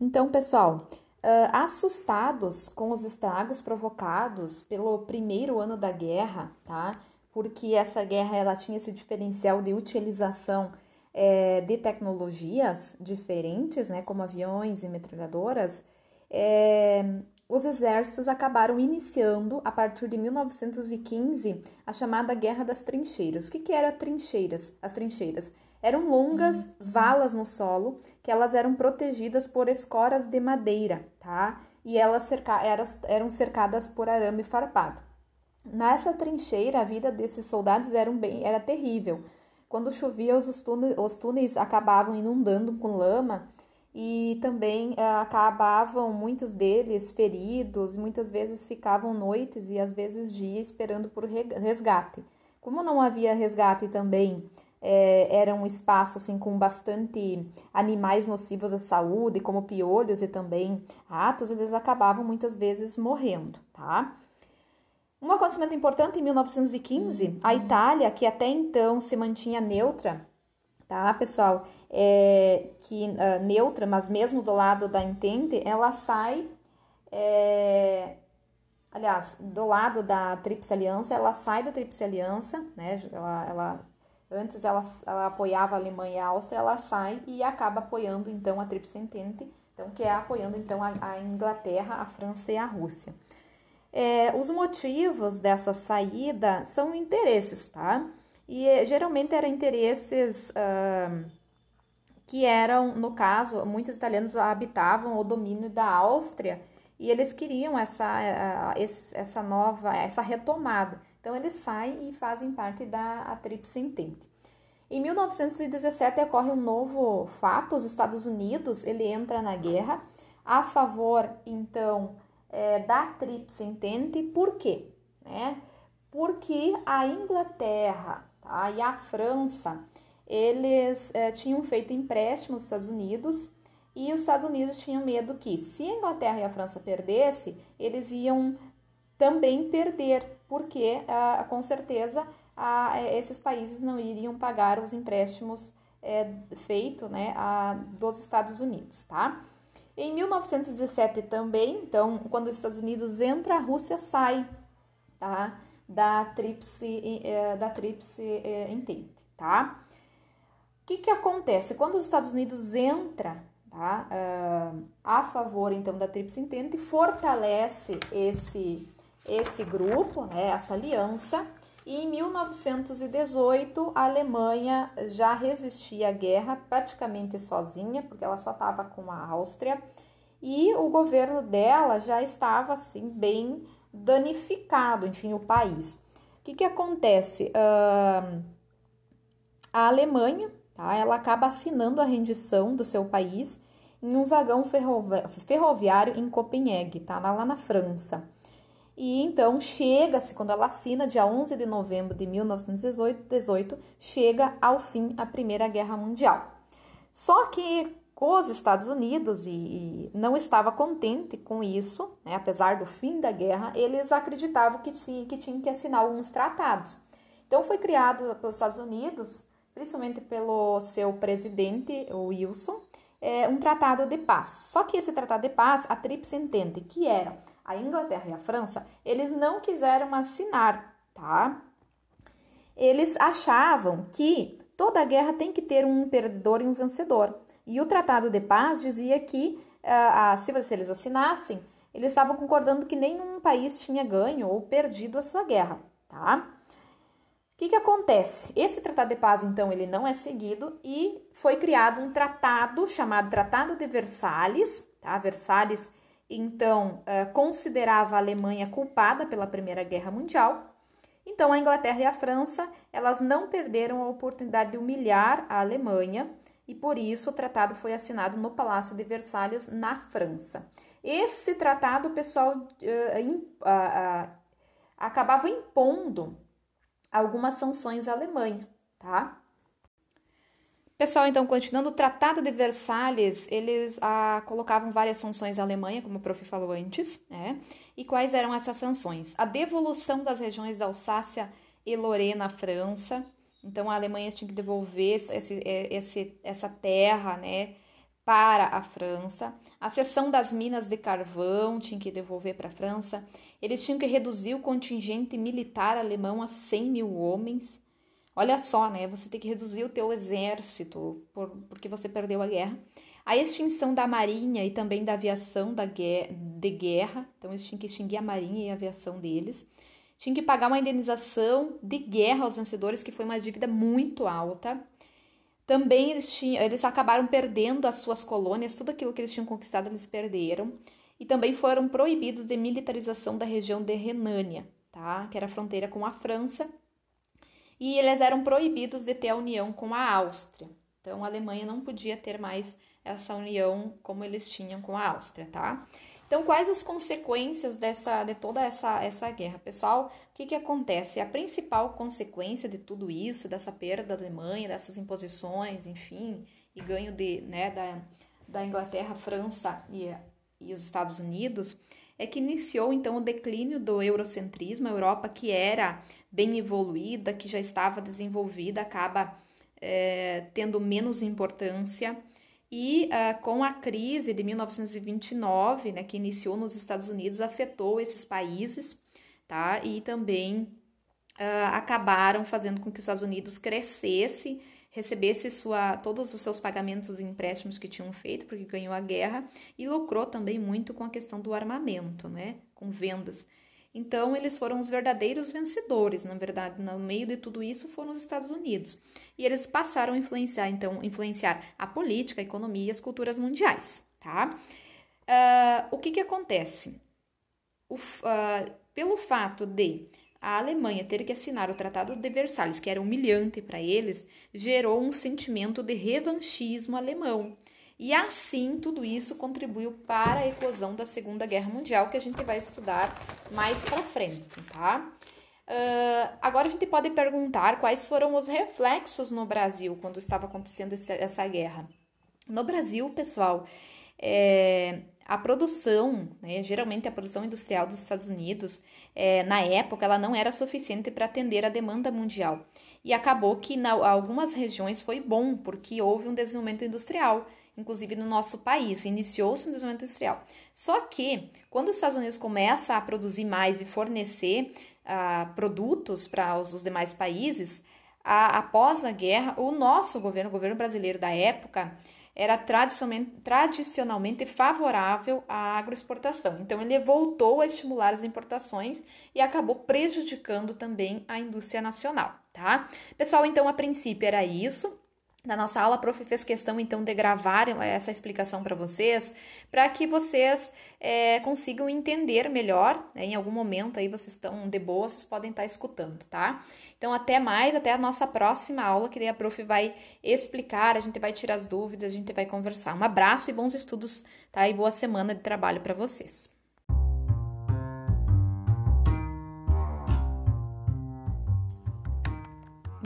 Então, pessoal, assustados com os estragos provocados pelo primeiro ano da guerra, tá? Porque essa guerra ela tinha esse diferencial de utilização é, de tecnologias diferentes, né, como aviões e metralhadoras, é, os exércitos acabaram iniciando, a partir de 1915, a chamada Guerra das Trincheiras. O que, que eram trincheiras? As trincheiras eram longas valas no solo que elas eram protegidas por escoras de madeira, tá? E elas cerca eram cercadas por arame farpado. Nessa trincheira, a vida desses soldados era, bem, era terrível. Quando chovia, os túneis, os túneis acabavam inundando com lama e também uh, acabavam muitos deles feridos, muitas vezes ficavam noites e às vezes dias esperando por resgate. Como não havia resgate também, é, era um espaço assim com bastante animais nocivos à saúde, como piolhos e também ratos, eles acabavam muitas vezes morrendo, tá? Um acontecimento importante em 1915, a Itália, que até então se mantinha neutra, tá, pessoal? É, que uh, neutra, mas mesmo do lado da Entente, ela sai, é, aliás, do lado da Tríplice Aliança, ela sai da Tríplice Aliança, né? Ela, ela antes ela, ela apoiava a Alemanha e a Áustria, ela sai e acaba apoiando então a Tríplice Entente, então que é apoiando então a, a Inglaterra, a França e a Rússia. É, os motivos dessa saída são interesses, tá? E eh, geralmente eram interesses uh, que eram, no caso, muitos italianos habitavam o domínio da Áustria e eles queriam essa, uh, essa nova, essa retomada. Então eles saem e fazem parte da Tríplice Entente. Em 1917 ocorre um novo fato, os Estados Unidos, ele entra na guerra a favor, então, é, da Tríplice Entente, por quê? Né? Porque a Inglaterra, tá? e a França, eles é, tinham feito empréstimos aos Estados Unidos e os Estados Unidos tinham medo que, se a Inglaterra e a França perdessem, eles iam também perder, porque ah, com certeza ah, esses países não iriam pagar os empréstimos é, feitos né, a, dos Estados Unidos, tá? Em 1917 também, então, quando os Estados Unidos entra, a Rússia sai, tá? da tríplice, é, da tríplice é, entente, tá? O que, que acontece? Quando os Estados Unidos entra tá, uh, a favor, então, da tríplice entente, fortalece esse, esse grupo, né, essa aliança, e em 1918 a Alemanha já resistia à guerra praticamente sozinha, porque ela só estava com a Áustria, e o governo dela já estava assim bem danificado, enfim, o país. O que, que acontece? Uh, a Alemanha, tá, ela acaba assinando a rendição do seu país em um vagão ferroviário em Copenhague, tá, lá na França. E então chega-se, quando ela assina, dia 11 de novembro de 1918, chega ao fim a Primeira Guerra Mundial. Só que os Estados Unidos e, e não estava contente com isso, né, apesar do fim da guerra, eles acreditavam que, tinha, que tinham que assinar alguns tratados. Então foi criado pelos Estados Unidos, principalmente pelo seu presidente, o Wilson, é, um tratado de paz. Só que esse tratado de paz, a Tríplice Entente, que era a Inglaterra e a França, eles não quiseram assinar, tá? Eles achavam que toda guerra tem que ter um perdedor e um vencedor. E o Tratado de Paz dizia que, uh, se eles assinassem, eles estavam concordando que nenhum país tinha ganho ou perdido a sua guerra, tá? O que, que acontece? Esse Tratado de Paz, então, ele não é seguido e foi criado um tratado chamado Tratado de Versalhes, tá? Versalhes, então, uh, considerava a Alemanha culpada pela Primeira Guerra Mundial. Então, a Inglaterra e a França, elas não perderam a oportunidade de humilhar a Alemanha e por isso o tratado foi assinado no Palácio de Versalhes, na França. Esse tratado, o pessoal uh, uh, uh, acabava impondo algumas sanções à Alemanha, tá? Pessoal, então, continuando, o Tratado de Versalhes, eles ah, colocavam várias sanções à Alemanha, como o prof. falou antes, né? E quais eram essas sanções? A devolução das regiões da Alsácia e Lorena à França, então a Alemanha tinha que devolver esse, é, esse, essa terra, né, para a França, a cessão das minas de carvão tinha que devolver para a França, eles tinham que reduzir o contingente militar alemão a 100 mil homens. Olha só, né? Você tem que reduzir o teu exército por, porque você perdeu a guerra. A extinção da marinha e também da aviação da guerra, de guerra, então eles tinham que extinguir a marinha e a aviação deles. Tinham que pagar uma indenização de guerra aos vencedores, que foi uma dívida muito alta. Também eles, tinham, eles acabaram perdendo as suas colônias, tudo aquilo que eles tinham conquistado eles perderam. E também foram proibidos de militarização da região de Renânia, tá? que era fronteira com a França. E eles eram proibidos de ter a união com a Áustria. Então a Alemanha não podia ter mais essa união como eles tinham com a Áustria, tá? Então, quais as consequências dessa, de toda essa, essa guerra? Pessoal, o que, que acontece? A principal consequência de tudo isso, dessa perda da Alemanha, dessas imposições, enfim, e ganho de, né, da, da Inglaterra, França e, e os Estados Unidos, é que iniciou então o declínio do eurocentrismo, a Europa que era bem evoluída, que já estava desenvolvida, acaba é, tendo menos importância e uh, com a crise de 1929, né, que iniciou nos Estados Unidos, afetou esses países, tá? E também uh, acabaram fazendo com que os Estados Unidos crescesse, recebesse sua, todos os seus pagamentos e empréstimos que tinham feito, porque ganhou a guerra, e lucrou também muito com a questão do armamento, né? Com vendas. Então, eles foram os verdadeiros vencedores, na verdade, no meio de tudo isso foram os Estados Unidos. E eles passaram a influenciar, então, influenciar a política, a economia e as culturas mundiais, tá? Uh, o que que acontece? O, uh, pelo fato de a Alemanha ter que assinar o Tratado de Versalhes, que era humilhante para eles, gerou um sentimento de revanchismo alemão. E assim, tudo isso contribuiu para a eclosão da Segunda Guerra Mundial, que a gente vai estudar mais para frente, tá? Uh, agora a gente pode perguntar quais foram os reflexos no Brasil quando estava acontecendo essa guerra. No Brasil, pessoal, é, a produção, né, geralmente a produção industrial dos Estados Unidos, é, na época, ela não era suficiente para atender a demanda mundial. E acabou que em algumas regiões foi bom, porque houve um desenvolvimento industrial inclusive no nosso país, iniciou-se o desenvolvimento industrial. Só que, quando os Estados Unidos começa a produzir mais e fornecer uh, produtos para os, os, demais países, a, após a guerra, o nosso governo, o governo brasileiro da época, era tradicionalmente, favorável à agroexportação. Então, ele voltou a estimular as importações e acabou prejudicando também a indústria nacional, tá? Pessoal, então, a princípio era isso. Na nossa aula, a prof fez questão então de gravar essa explicação para vocês, para que vocês é, consigam entender melhor. Né? Em algum momento aí vocês estão de boa, vocês podem estar tá escutando, tá? Então, até mais, até a nossa próxima aula, que daí a prof vai explicar, a gente vai tirar as dúvidas, a gente vai conversar. Um abraço e bons estudos, tá? E boa semana de trabalho para vocês.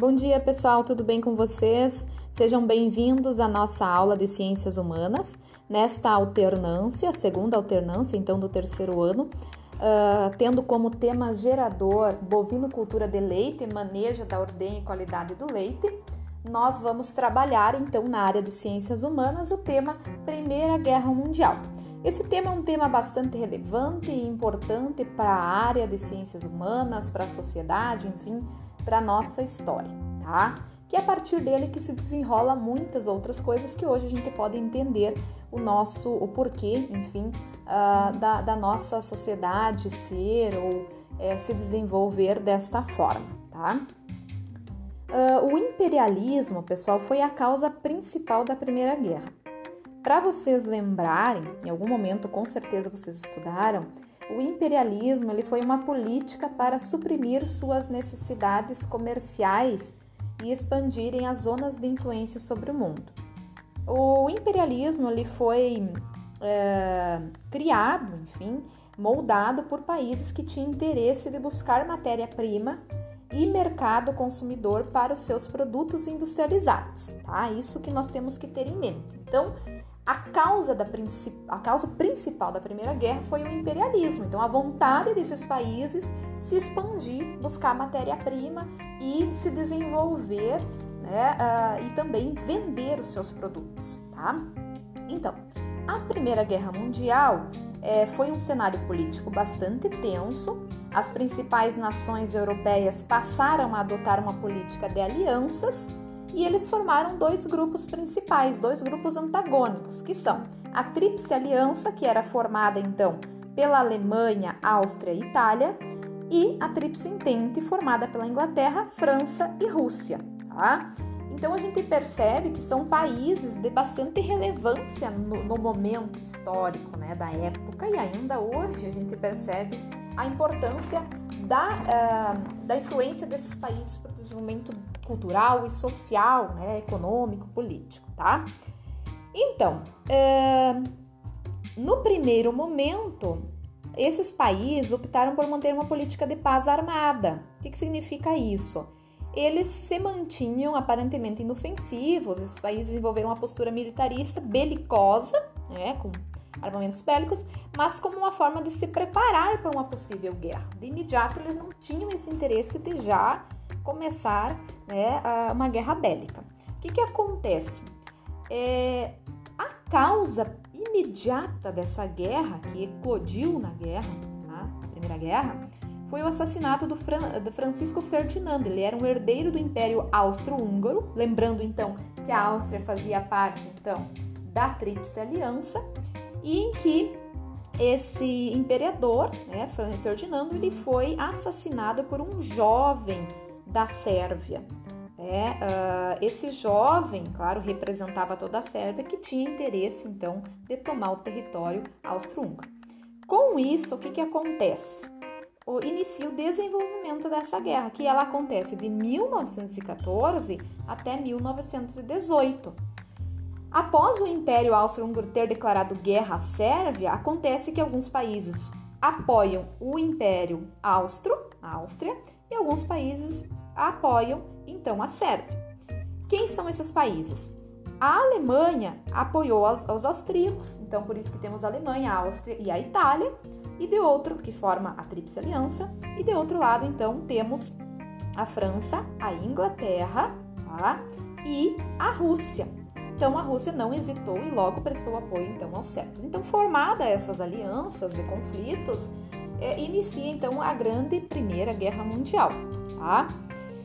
Bom dia, pessoal, tudo bem com vocês? Sejam bem-vindos à nossa aula de Ciências Humanas, nesta alternância, segunda alternância, então, do terceiro ano, uh, tendo como tema gerador bovinocultura de leite, manejo da ordem e qualidade do leite. Nós vamos trabalhar, então, na área de Ciências Humanas, o tema Primeira Guerra Mundial. Esse tema é um tema bastante relevante e importante para a área de ciências humanas, para a sociedade, enfim, para nossa história, tá? Que é a partir dele que se desenrola muitas outras coisas que hoje a gente pode entender o nosso, o porquê, enfim, uh, da, da, nossa sociedade ser ou é, se desenvolver desta forma, tá? Uh, o imperialismo, pessoal, foi a causa principal da Primeira Guerra. Para vocês lembrarem, em algum momento com certeza vocês estudaram, o imperialismo ele foi uma política para suprimir suas necessidades comerciais e expandirem as zonas de influência sobre o mundo. O imperialismo ele foi é, criado, enfim, moldado por países que tinham interesse de buscar matéria-prima e mercado consumidor para os seus produtos industrializados, tá? Isso que nós temos que ter em mente. Então, a causa, da, a causa principal da Primeira Guerra foi o imperialismo, então a vontade desses países se expandir, buscar matéria-prima e se desenvolver né, uh, e também vender os seus produtos. Tá? Então, a Primeira Guerra Mundial é, foi um cenário político bastante tenso. As principais nações europeias passaram a adotar uma política de alianças e eles formaram dois grupos principais, dois grupos antagônicos, que são a Tríplice Aliança, que era formada então pela Alemanha, Áustria e Itália, e a Tríplice Entente, formada pela Inglaterra, França e Rússia. Tá? Então a gente percebe que são países de bastante relevância no, no momento histórico né, da época e ainda hoje a gente percebe a importância da, uh, da influência desses países para o desenvolvimento cultural e social, né, econômico, político, tá? Então, uh, no primeiro momento, esses países optaram por manter uma política de paz armada. O que, que significa isso? Eles se mantinham aparentemente inofensivos, esses países desenvolveram uma postura militarista belicosa, né, com armamentos bélicos, mas como uma forma de se preparar para uma possível guerra. De imediato, eles não tinham esse interesse de já começar né, uma guerra bélica. O que, que acontece? É, a causa imediata dessa guerra, que eclodiu na guerra, tá? Primeira Guerra, foi o assassinato do, Fran do Francisco Ferdinando. Ele era um herdeiro do Império Austro-Húngaro, lembrando então que a Áustria fazia parte então da Tríplice Aliança e em que esse imperador, né, Ferdinando, ele foi assassinado por um jovem da Sérvia. Uh, esse jovem, claro, representava toda a Sérvia que tinha interesse então de tomar o território austro-húngaro. Com isso, o que, que acontece? O, inicia o desenvolvimento dessa guerra, que ela acontece de 1914 até 1918. Após o Império Austro-Húngaro ter declarado guerra à Sérvia, acontece que alguns países apoiam o Império Austro, a Áustria, e alguns países apoiam então a Sérvia. Quem são esses países? A Alemanha apoiou os, os austríacos, então por isso que temos a Alemanha, a Áustria e a Itália, e de outro, que forma a Tríplice Aliança, e de outro lado, então, temos a França, a Inglaterra tá? e a Rússia. Então a Rússia não hesitou e logo prestou apoio então aos sérvios. Então formada essas alianças de conflitos, é, inicia então a grande Primeira Guerra Mundial. Tá?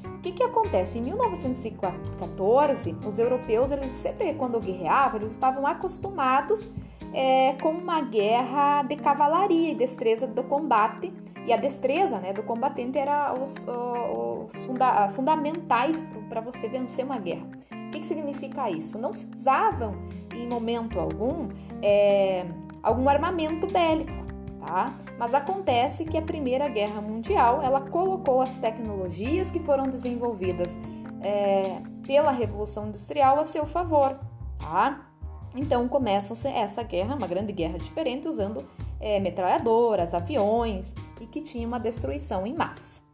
O que, que acontece? Em 1914, os europeus, eles sempre quando guerreavam, eles estavam acostumados é, com uma guerra de cavalaria e destreza do combate. E a destreza né, do combatente era os, os funda fundamentais para você vencer uma guerra. O que, que significa isso? Não se usavam em momento algum é, algum armamento bélico, tá? Mas acontece que a Primeira Guerra Mundial ela colocou as tecnologias que foram desenvolvidas é, pela Revolução Industrial a seu favor, tá? Então começa essa guerra, uma grande guerra diferente, usando é, metralhadoras, aviões e que tinha uma destruição em massa.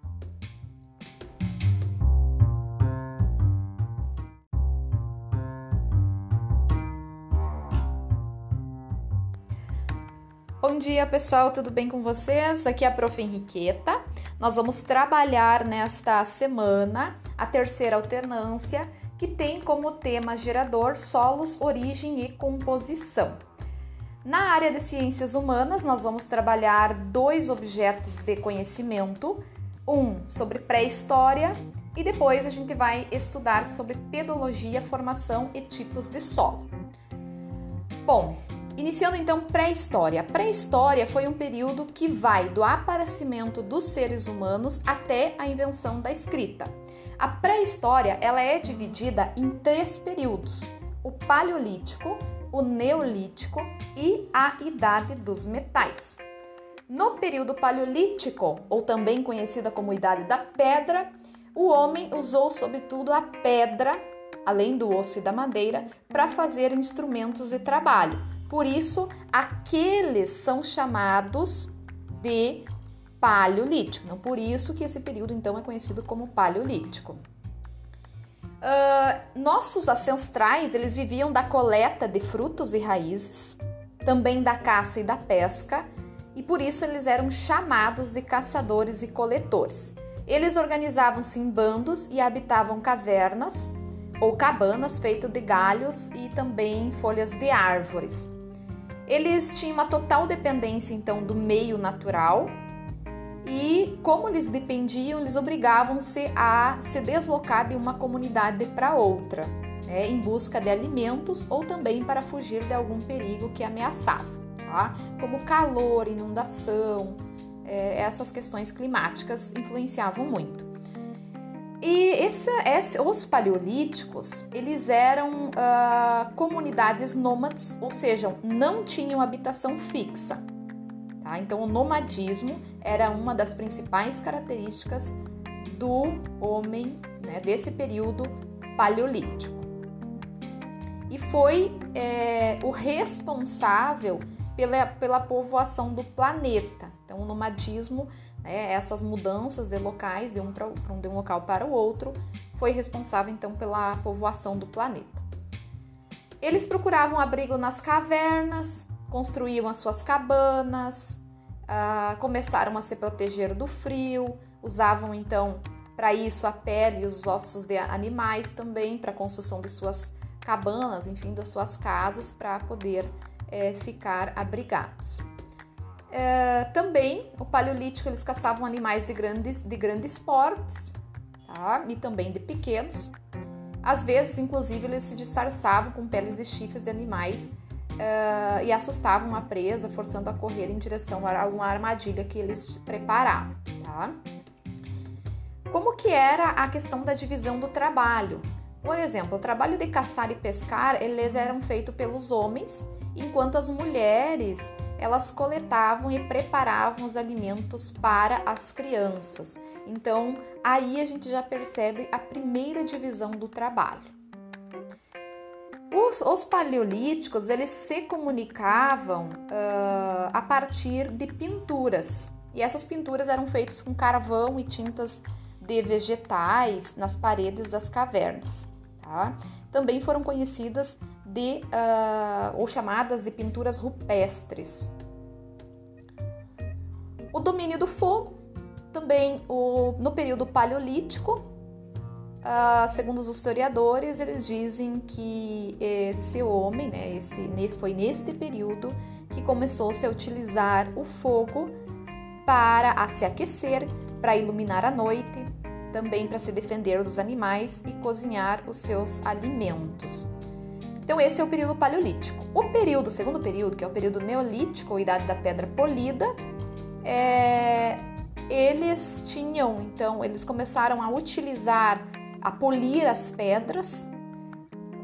Bom dia, pessoal, tudo bem com vocês? Aqui é a Prof. Henriqueta. Nós vamos trabalhar nesta semana a terceira alternância, que tem como tema gerador solos, origem e composição. Na área de ciências humanas, nós vamos trabalhar dois objetos de conhecimento, um sobre pré-história e depois a gente vai estudar sobre pedologia, formação e tipos de solo. Bom, Iniciando então pré-história. Pré-história foi um período que vai do aparecimento dos seres humanos até a invenção da escrita. A pré-história ela é dividida em três períodos: o paleolítico, o neolítico e a idade dos metais. No período paleolítico, ou também conhecida como idade da pedra, o homem usou sobretudo a pedra, além do osso e da madeira, para fazer instrumentos de trabalho por isso, aqueles são chamados de paleolítico. Não por isso que esse período então é conhecido como paleolítico. Uh, nossos ancestrais eles viviam da coleta de frutos e raízes, também da caça e da pesca, e por isso eles eram chamados de caçadores e coletores. Eles organizavam-se em bandos e habitavam cavernas ou cabanas feitas de galhos e também folhas de árvores. Eles tinham uma total dependência então do meio natural e como eles dependiam, eles obrigavam-se a se deslocar de uma comunidade para outra, né, em busca de alimentos ou também para fugir de algum perigo que ameaçava, tá? como calor, inundação, é, essas questões climáticas influenciavam muito. E esse, esse, os paleolíticos, eles eram uh, comunidades nômades, ou seja, não tinham habitação fixa. Tá? Então, o nomadismo era uma das principais características do homem né, desse período paleolítico. E foi é, o responsável pela, pela povoação do planeta. Então, o nomadismo, né, essas mudanças de locais de um, pra, de um local para o outro, foi responsável então pela povoação do planeta. Eles procuravam abrigo nas cavernas, construíam as suas cabanas, uh, começaram a se proteger do frio, usavam então para isso a pele e os ossos de animais também para a construção de suas cabanas, enfim, das suas casas para poder é, ficar abrigados. É, também o paleolítico eles caçavam animais de grandes, de grandes portes tá? e também de pequenos. Às vezes, inclusive, eles se disfarçavam com peles de chifres de animais uh, e assustavam a presa, forçando a correr em direção a uma armadilha que eles preparavam. Tá? Como que era a questão da divisão do trabalho? Por exemplo, o trabalho de caçar e pescar, eles eram feitos pelos homens, enquanto as mulheres, elas coletavam e preparavam os alimentos para as crianças. Então, aí a gente já percebe a primeira divisão do trabalho. Os, os paleolíticos eles se comunicavam uh, a partir de pinturas e essas pinturas eram feitas com carvão e tintas de vegetais nas paredes das cavernas. Tá? Também foram conhecidas de uh, ou chamadas de pinturas rupestres. O domínio do fogo, também o, no período paleolítico, Uh, segundo os historiadores, eles dizem que esse homem, né, esse, nesse, foi neste período que começou-se a utilizar o fogo para se aquecer, para iluminar a noite, também para se defender dos animais e cozinhar os seus alimentos. Então esse é o período paleolítico. O período, o segundo período, que é o período neolítico, ou idade da pedra polida, é, eles tinham, então, eles começaram a utilizar a polir as pedras,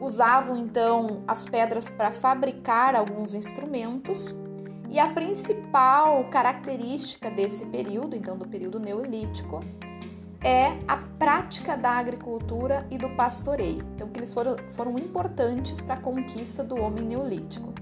usavam então as pedras para fabricar alguns instrumentos. E a principal característica desse período, então do período neolítico, é a prática da agricultura e do pastoreio. Então, que eles foram, foram importantes para a conquista do homem neolítico.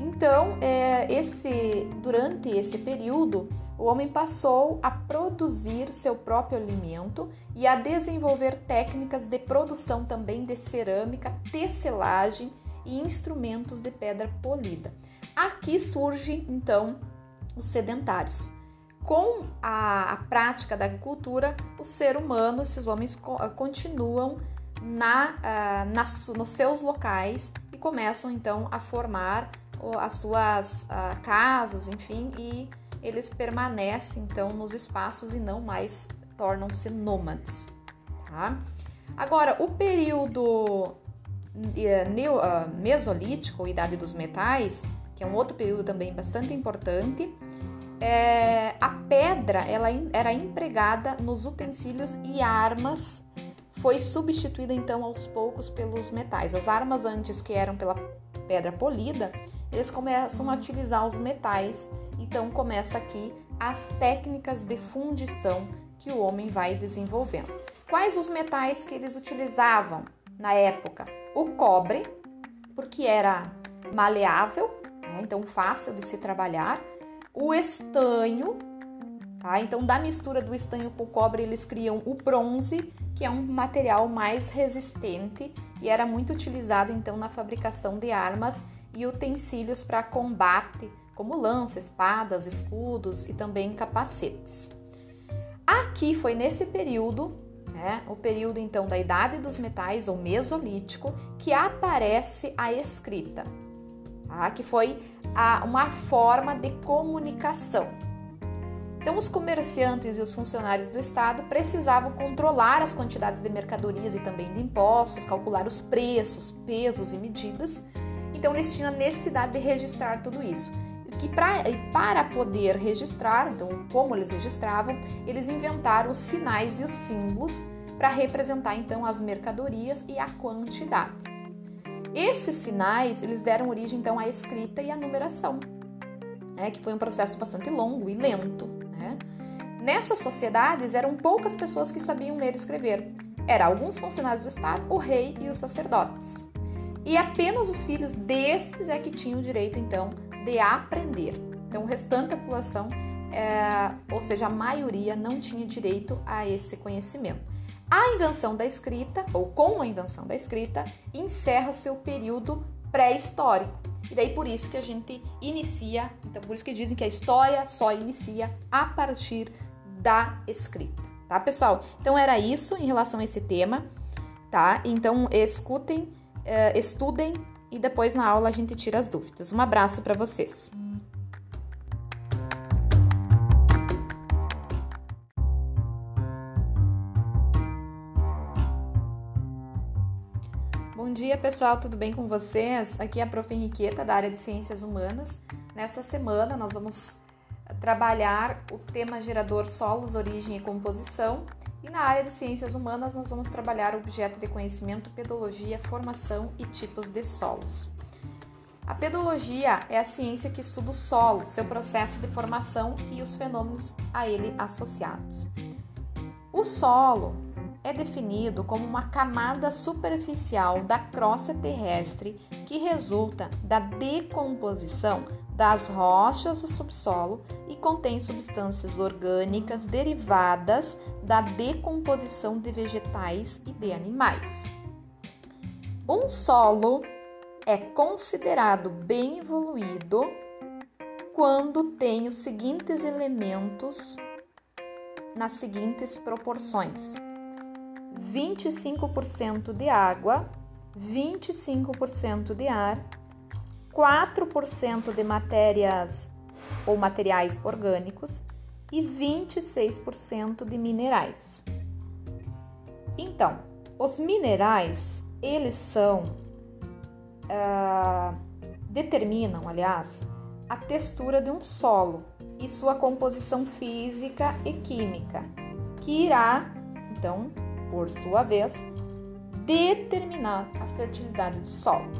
Então, é, esse, durante esse período, o homem passou a produzir seu próprio alimento e a desenvolver técnicas de produção também de cerâmica, tecelagem e instrumentos de pedra polida. Aqui surgem então os sedentários. Com a, a prática da agricultura, o ser humano, esses homens continuam na, uh, nos seus locais e começam então a formar as suas uh, casas, enfim, e eles permanecem então nos espaços e não mais tornam-se nômades. Tá? Agora, o período uh, mesolítico, idade dos metais, que é um outro período também bastante importante, é, a pedra ela era empregada nos utensílios e armas foi substituída então aos poucos pelos metais. As armas antes que eram pela pedra polida, eles começam a utilizar os metais então começa aqui as técnicas de fundição que o homem vai desenvolvendo. Quais os metais que eles utilizavam na época? O cobre, porque era maleável, né? então fácil de se trabalhar. O estanho, tá? Então da mistura do estanho com o cobre eles criam o bronze, que é um material mais resistente e era muito utilizado então na fabricação de armas e utensílios para combate como lança, espadas, escudos e também capacetes. Aqui foi nesse período né, o período então da Idade dos Metais ou Mesolítico, que aparece a escrita, tá? que foi a, uma forma de comunicação. Então, os comerciantes e os funcionários do Estado precisavam controlar as quantidades de mercadorias e também de impostos, calcular os preços, pesos e medidas. Então, eles tinham a necessidade de registrar tudo isso. Que pra, e para poder registrar, então, como eles registravam, eles inventaram os sinais e os símbolos para representar então as mercadorias e a quantidade. Esses sinais eles deram origem então à escrita e à numeração, né, que foi um processo bastante longo e lento. Né? Nessas sociedades eram poucas pessoas que sabiam ler e escrever. Eram alguns funcionários do Estado, o rei e os sacerdotes. E apenas os filhos destes é que tinham o direito, então, de aprender. Então, o restante da população, é, ou seja, a maioria, não tinha direito a esse conhecimento. A invenção da escrita, ou com a invenção da escrita, encerra seu período pré-histórico. E daí por isso que a gente inicia, então por isso que dizem que a história só inicia a partir da escrita, tá, pessoal? Então era isso em relação a esse tema, tá? Então escutem, uh, estudem e depois na aula a gente tira as dúvidas. Um abraço para vocês. Dia, pessoal, tudo bem com vocês? Aqui é a Prof. Henriqueta, da área de Ciências Humanas. Nesta semana, nós vamos trabalhar o tema gerador solos, origem e composição. E na área de Ciências Humanas, nós vamos trabalhar o objeto de conhecimento, pedologia, formação e tipos de solos. A pedologia é a ciência que estuda o solo, seu processo de formação e os fenômenos a ele associados. O solo é definido como uma camada superficial da crosta terrestre que resulta da decomposição das rochas do subsolo e contém substâncias orgânicas derivadas da decomposição de vegetais e de animais. Um solo é considerado bem evoluído quando tem os seguintes elementos nas seguintes proporções: 25% de água, 25% de ar, 4% de matérias ou materiais orgânicos e 26% de minerais. Então, os minerais, eles são, uh, determinam, aliás, a textura de um solo e sua composição física e química, que irá, então, por sua vez, determinar a fertilidade do solo.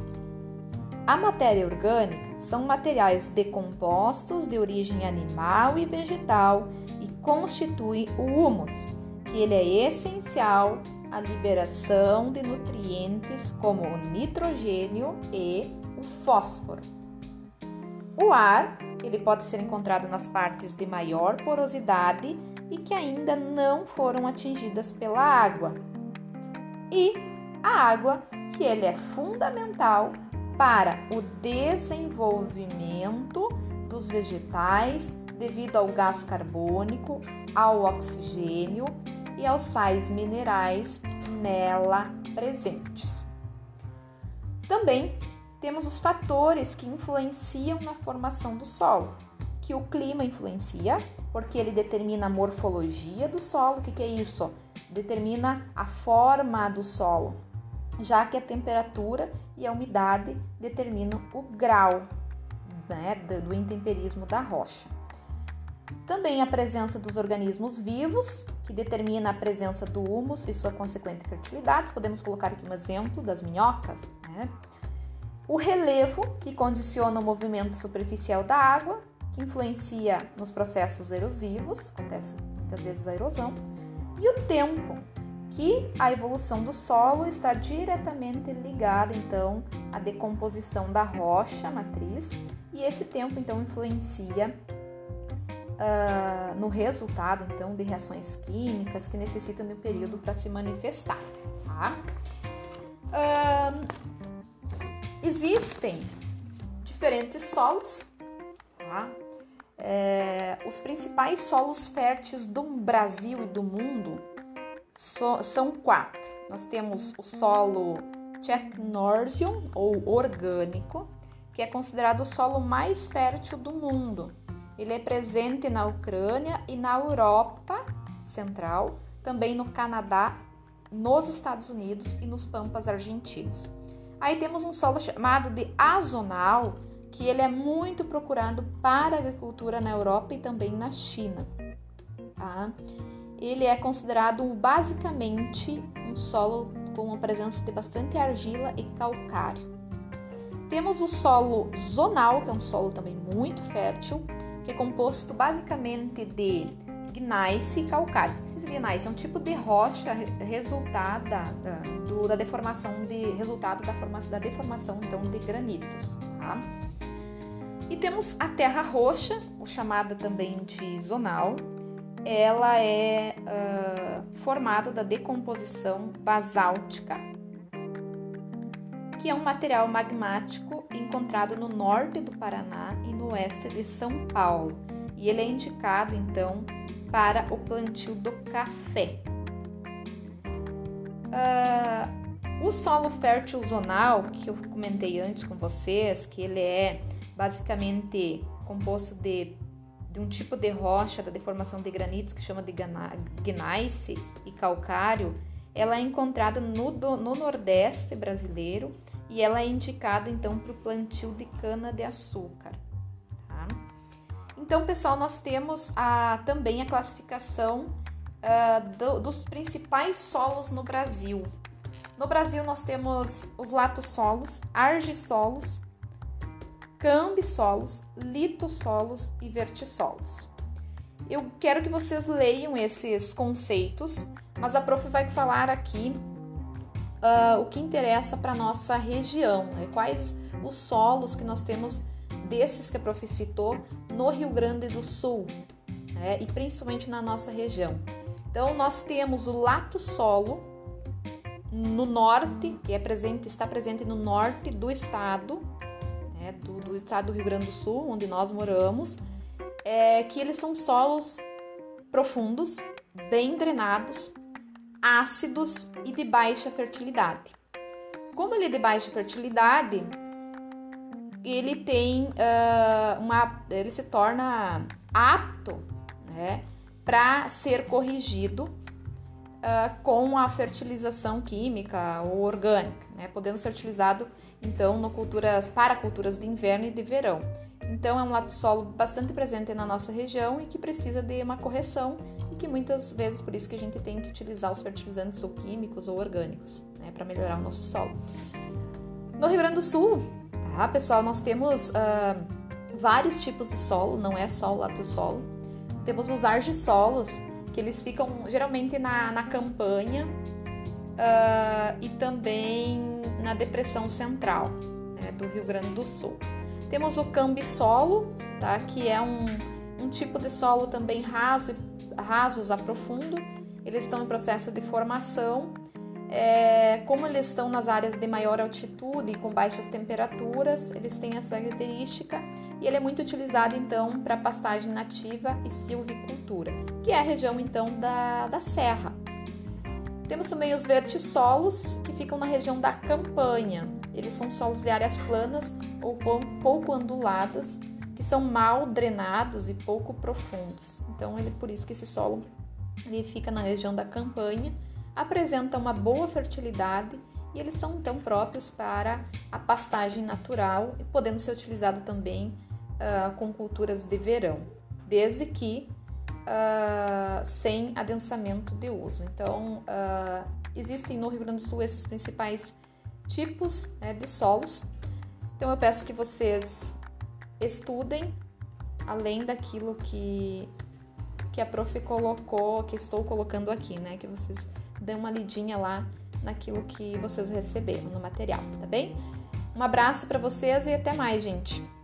A matéria orgânica são materiais decompostos de origem animal e vegetal e constitui o humus, que ele é essencial à liberação de nutrientes como o nitrogênio e o fósforo. O ar, ele pode ser encontrado nas partes de maior porosidade e que ainda não foram atingidas pela água. E a água, que ele é fundamental para o desenvolvimento dos vegetais devido ao gás carbônico, ao oxigênio e aos sais minerais nela presentes. Também temos os fatores que influenciam na formação do solo, que o clima influencia, porque ele determina a morfologia do solo. O que, que é isso? Determina a forma do solo, já que a temperatura e a umidade determinam o grau né, do intemperismo da rocha. Também a presença dos organismos vivos, que determina a presença do humus e sua consequente fertilidade. Podemos colocar aqui um exemplo das minhocas. Né? O relevo, que condiciona o movimento superficial da água, influencia nos processos erosivos, acontece muitas vezes a erosão, e o tempo, que a evolução do solo está diretamente ligada então à decomposição da rocha matriz, e esse tempo então influencia uh, no resultado então de reações químicas que necessitam de um período para se manifestar. Tá? Uh, existem diferentes solos, tá? É, os principais solos férteis do Brasil e do mundo so, são quatro. Nós temos o solo Technorsium, ou orgânico, que é considerado o solo mais fértil do mundo. Ele é presente na Ucrânia e na Europa Central, também no Canadá, nos Estados Unidos e nos Pampas argentinos. Aí temos um solo chamado de azonal, que ele é muito procurado para a agricultura na Europa e também na China. Tá? Ele é considerado basicamente um solo com a presença de bastante argila e calcário. Temos o solo zonal, que é um solo também muito fértil, que é composto basicamente de gneiss e calcário. Esse gneiss é um tipo de rocha resultado da, do, da deformação de resultado da formação da deformação então de granitos, tá? E temos a terra roxa, chamada também de zonal. Ela é uh, formada da decomposição basáltica que é um material magmático encontrado no norte do Paraná e no oeste de São Paulo, e ele é indicado então para o plantio do café. Uh, o solo fértil zonal, que eu comentei antes com vocês, que ele é basicamente composto de, de um tipo de rocha da deformação de granitos que chama de gneiss e calcário, ela é encontrada no, no Nordeste brasileiro e ela é indicada então para o plantio de cana de açúcar. Tá? Então, pessoal, nós temos a, também a classificação uh, do, dos principais solos no Brasil. No Brasil, nós temos os latossolos, argissolos, cambissolos, litossolos e vertissolos. Eu quero que vocês leiam esses conceitos, mas a prof vai falar aqui uh, o que interessa para nossa região, né? quais os solos que nós temos desses que a prof citou no Rio Grande do Sul né? e principalmente na nossa região. Então nós temos o lato solo no norte, que é presente, está presente no norte do estado, né? do, do, estado do Rio Grande do Sul, onde nós moramos, é, que eles são solos profundos, bem drenados, ácidos e de baixa fertilidade. Como ele é de baixa fertilidade, ele tem uh, uma, ele se torna apto, né, para ser corrigido uh, com a fertilização química ou orgânica, né, podendo ser utilizado então no culturas para culturas de inverno e de verão. Então é um lato solo bastante presente na nossa região e que precisa de uma correção e que muitas vezes por isso que a gente tem que utilizar os fertilizantes ou químicos ou orgânicos, né, para melhorar o nosso solo. No Rio Grande do Sul, tá, pessoal, nós temos uh, vários tipos de solo, não é só o lato solo. Temos os argissolos, que eles ficam geralmente na, na campanha uh, e também na depressão central né, do Rio Grande do Sul. Temos o cambisolo, tá, que é um, um tipo de solo também raso rasos a profundo, eles estão em processo de formação. É, como eles estão nas áreas de maior altitude e com baixas temperaturas, eles têm essa característica e ele é muito utilizado então para pastagem nativa e silvicultura, que é a região então da, da serra. Temos também os vertissolos, que ficam na região da campanha. Eles são solos de áreas planas ou pouco onduladas, que são mal drenados e pouco profundos. Então, ele por isso que esse solo ele fica na região da campanha, apresenta uma boa fertilidade e eles são então próprios para a pastagem natural e podendo ser utilizado também uh, com culturas de verão, desde que uh, sem adensamento de uso. Então, uh, existem no Rio Grande do Sul esses principais tipos né, de solos. Então, eu peço que vocês estudem além daquilo que, que a prof colocou, que estou colocando aqui, né? Que vocês dêem uma lidinha lá naquilo que vocês receberam no material, tá bem? Um abraço para vocês e até mais, gente!